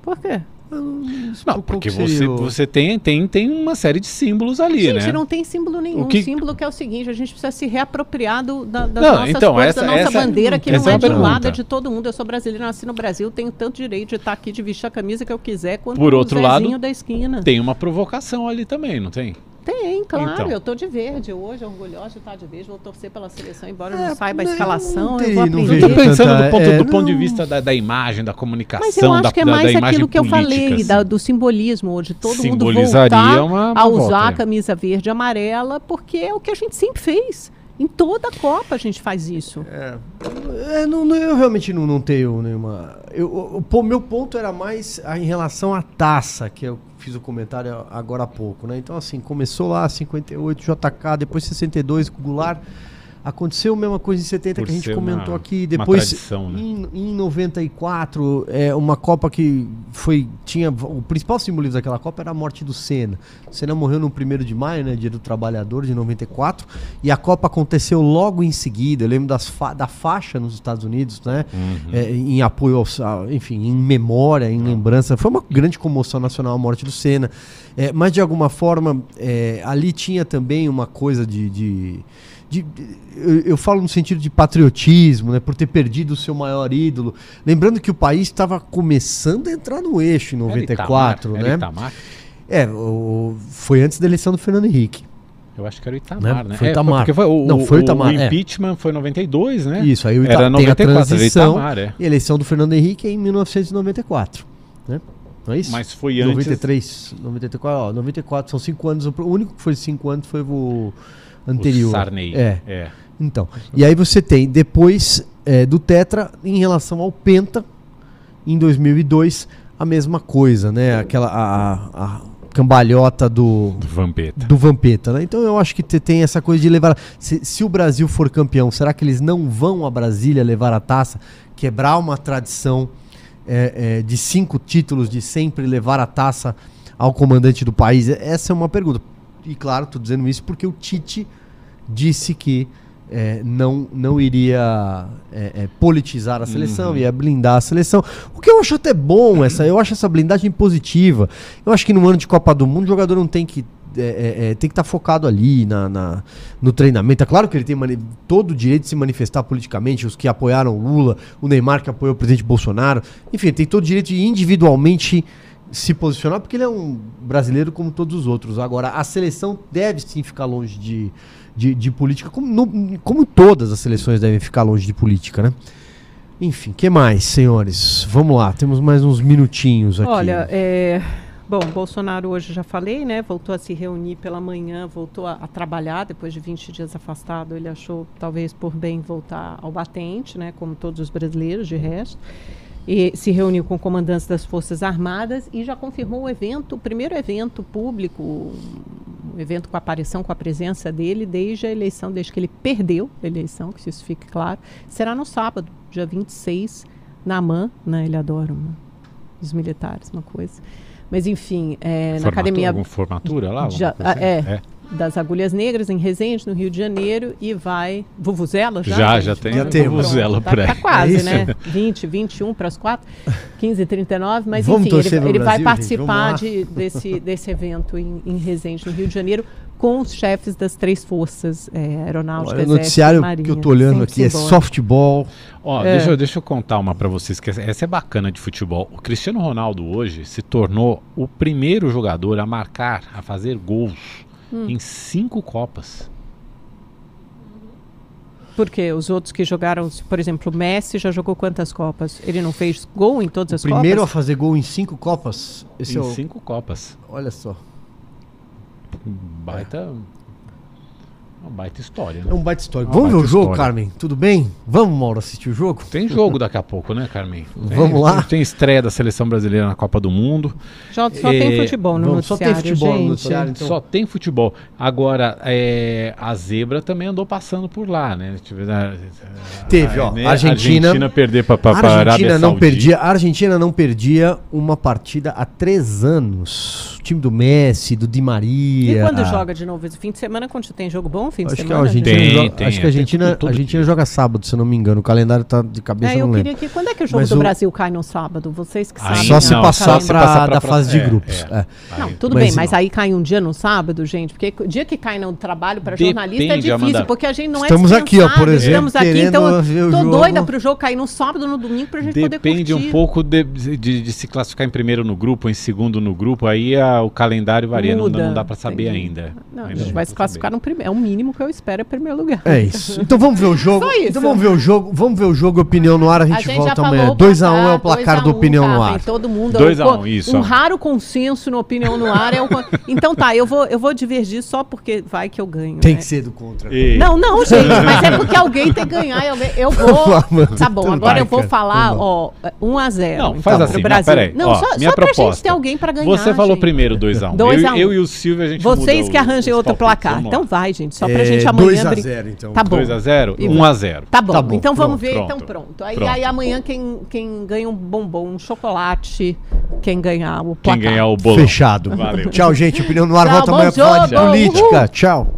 Por quê? Não, porque você, você tem, tem, tem uma série de símbolos ali, gente, né? Gente, não tem símbolo nenhum. O que- símbolo que é o seguinte, a gente precisa se reapropriar do- da, das Não, nossas então, coisas, essa- da nossa essa- bandeira, que não é é de um lado, é de todo mundo. Eu sou brasileira, nasci no Brasil, tenho tanto direito de estar aqui, de vestir a camisa que eu quiser, quanto Por o outro lado, da esquina. Tem uma provocação ali também, não tem? Tem, claro. Então. Eu tô de verde hoje, orgulhosa de estar de verde. Vou torcer pela seleção, embora eu É, não saiba a escalação. não eu não Eu tô pensando tanta- do ponto, é, do ponto de vista da, da imagem, da comunicação, Mas eu acho da, que é da mais aquilo que eu política, falei, assim. da- do simbolismo, hoje todo mundo voltar uma- uma a volta, usar é. a camisa verde e amarela, porque é o que a gente sempre fez. Em toda a Copa a gente faz isso. É, não, não- eu realmente não, não tenho nenhuma. Eu, o, o meu ponto era mais em relação à taça, que eu fiz o comentário agora há pouco, né? Então, assim, começou lá 58 JK, depois 62 com o Goulart. Aconteceu a mesma coisa em 70 Por que a gente comentou uma- aqui. uma Depois, tradição, né? em, em 94, é, uma Copa que foi. Tinha, o principal simbolismo daquela Copa era a morte do Senna. O Senna morreu no 1 de maio, né? Dia do Trabalhador, de 94. E a Copa aconteceu logo em seguida. Eu lembro das fa- da faixa nos Estados Unidos, né? Uhum. É, em apoio, enfim, em memória, em lembrança. Foi uma grande comoção nacional a morte do Senna. É, mas, de alguma forma, é, ali tinha também uma coisa de. de- de- de- eu, eu falo no sentido de patriotismo, né, por ter perdido o seu maior ídolo. Lembrando que o país estava começando a entrar no eixo em Era 94, Itamar, né? Itamar? É, o- foi antes da eleição do Fernando Henrique. Eu acho que era o Itamar, Né? né? Foi É, Itamar. porque foi o, Não, o- foi o Itamar, O é. impeachment foi em 92, né? Isso, aí o Ita- Era tem a 94, era transição Itamar, é. e a eleição do Fernando Henrique é em 1994, né? Não é isso? Mas foi antes. 93, 94, ó, 94, são cinco anos. O único que foi cinco anos foi o anterior. O Sarney. É, é. então. E aí você tem, depois é, do Tetra, em relação ao Penta, em 2002, a mesma coisa, né? Aquela, a, a cambalhota do, Do Vampeta. do Vampeta, né? Então eu acho que te- tem essa coisa de levar. Se, se o Brasil for campeão, será que eles não vão a Brasília levar a taça, quebrar uma tradição é, é, de cinco títulos, de sempre levar a taça ao comandante do país? Essa é uma pergunta. E claro, estou dizendo isso porque o Tite disse que é, não, não iria é, é, politizar a seleção, Uhum. ia blindar a seleção. O que eu acho até bom, essa, eu acho essa blindagem positiva. Eu acho que no ano de Copa do Mundo o jogador não tem que é, é, é, tem que estar focado ali na, na- no treinamento. É claro que ele tem todo o direito de se manifestar politicamente, os que apoiaram o Lula, o Neymar que apoiou o presidente Bolsonaro. Enfim, tem todo o direito de individualmente se posicionar, porque ele é um brasileiro como todos os outros. Agora, a seleção deve sim ficar longe de, de, de política, como, no- como todas as seleções devem ficar longe de política, né? Enfim, que mais, senhores? Vamos lá, temos mais uns minutinhos aqui. Olha, é, bom, Bolsonaro hoje já falei, né? Voltou a se reunir pela manhã, voltou a, a trabalhar depois de 20 dias afastado. Ele achou, talvez por bem, voltar ao batente, né? Como todos os brasileiros, de resto. E se reuniu com comandantes das Forças Armadas e já confirmou o evento, o primeiro evento público, um evento com a aparição, com a presença dele desde a eleição, desde que ele perdeu a eleição, que isso fique claro, será no sábado, dia 26, na AMAN, né? Ele adora uma, os militares, uma coisa. Mas enfim, é, na academia Alguma formatura lá? Já- assim? é. Das Agulhas Negras, em Resende, no Rio de Janeiro, e vai. Vuvuzela já? Já, já tem Já temos. vuvuzela tá, por aí. Tá quase, É né? 20, 21 para as 4, 15 e 39, mas Vamos enfim, ele, ele vai Brasil, vamos participar de, desse, desse evento em, em Resende, no Rio de Janeiro, com os chefes das três forças é, aeronáuticas. Olha, o noticiário e Marinha. que eu tô olhando aqui é softball. Ó, É. deixa, eu- deixa eu contar uma pra vocês, que essa, essa é bacana de futebol. O Cristiano Ronaldo hoje se tornou o primeiro jogador a marcar, a fazer gols Hum. em cinco Copas. Porque os outros que jogaram, por exemplo, o Messi já jogou quantas Copas? Ele não fez gol em todas as Primeiro a Copas? fazer gol em cinco Copas. Esse em é o, cinco Copas. Olha só. Baita. Uma baita história, É né? um baita história. Uma Vamos ver o baita jogo, história. Carmen? Tudo bem? Vamos, Mauro, assistir o jogo? Tem jogo daqui a pouco, né, Carmen? Tem- Vamos lá? Tem estreia da seleção brasileira na Copa do Mundo. Só, só tem É, futebol no vamos, só tem noticiário, futebol no gente. noticiário. então. Só tem futebol. Agora, é, a zebra também andou passando por lá, né? A- Teve, ó, né, Argentina- Argentina perder para A a Arábia Argentina não Saudita. perdia, a Argentina não perdia uma partida há três anos. O time do Messi, do Di E Maria. quando joga de novo? Esse fim de semana, quando tem jogo bom, fim de Acho que a semana? Argentina, Tem, joga, tem, acho que a é, Argentina, a Argentina joga sábado, se eu não me engano. O calendário tá de cabeça, É, eu eu não queria lembro. que. Quando é que o jogo Mas do o- Brasil cai no sábado? Vocês que Aí sabem. Só se né, o passar passar da fase de é, grupos. é. é. Não, tudo Mas bem, não. mas aí cai um dia no sábado, gente, porque o dia que cai no trabalho para jornalista é Depende, difícil, porque a gente não Estamos é aqui, ó, por exemplo, Estamos aqui, então tô jogo. doida pro jogo cair no sábado, no domingo, pra gente poder Depende curtir. um pouco de, de- de se classificar em primeiro no grupo, em segundo no grupo, aí a- o calendário varia, não, dá- Muda, não dá para saber entendi. ainda. Não, a Ainda gente não vai dá se pra classificar no primeiro. É o mínimo que eu espero, é primeiro lugar. É isso. Então vamos ver o jogo. Só isso. Então vamos ver o jogo. Vamos ver o jogo Opinião no ar. A A gente, gente já volta amanhã. o 2x1 placar, é o placar 2 a do 1, Opinião no ar. Todo mundo. 2 a um, 1, isso. Um raro consenso no Opinião no ar. É o, então tá, eu vou, eu vou divergir só porque vai que eu ganho. Tem né? que ser do contra. E- Não, não, gente, mas é porque alguém tem que ganhar. Eu, eu vou. Tá bom, então agora eu vou falar, Vamos lá. ó, 1x0. Não, faz assim, pro não, Brasil. peraí. Não, Ó, só, só pra gente ter alguém pra ganhar. Você falou gente. Primeiro 2x1. 2 a eu, 1. eu e o Silvio, a gente Vocês muda que arranjem outro palpites, placar. vamos. Então vai, gente, só pra É, gente amanhã. 2 a brin- 0, então. Tá bom. 2x0? E- 1x0. Tá bom, Tá bom, então vamos pronto, ver, então pronto, pronto. Aí, pronto. aí amanhã quem, quem ganha um bombom, um chocolate, quem ganhar o Quem placar. ganhar o bolão. Fechado. Valeu. Tchau, gente. Opinião no ar. Tchau, Volta amanhã pra falar de política. Uhul. Tchau.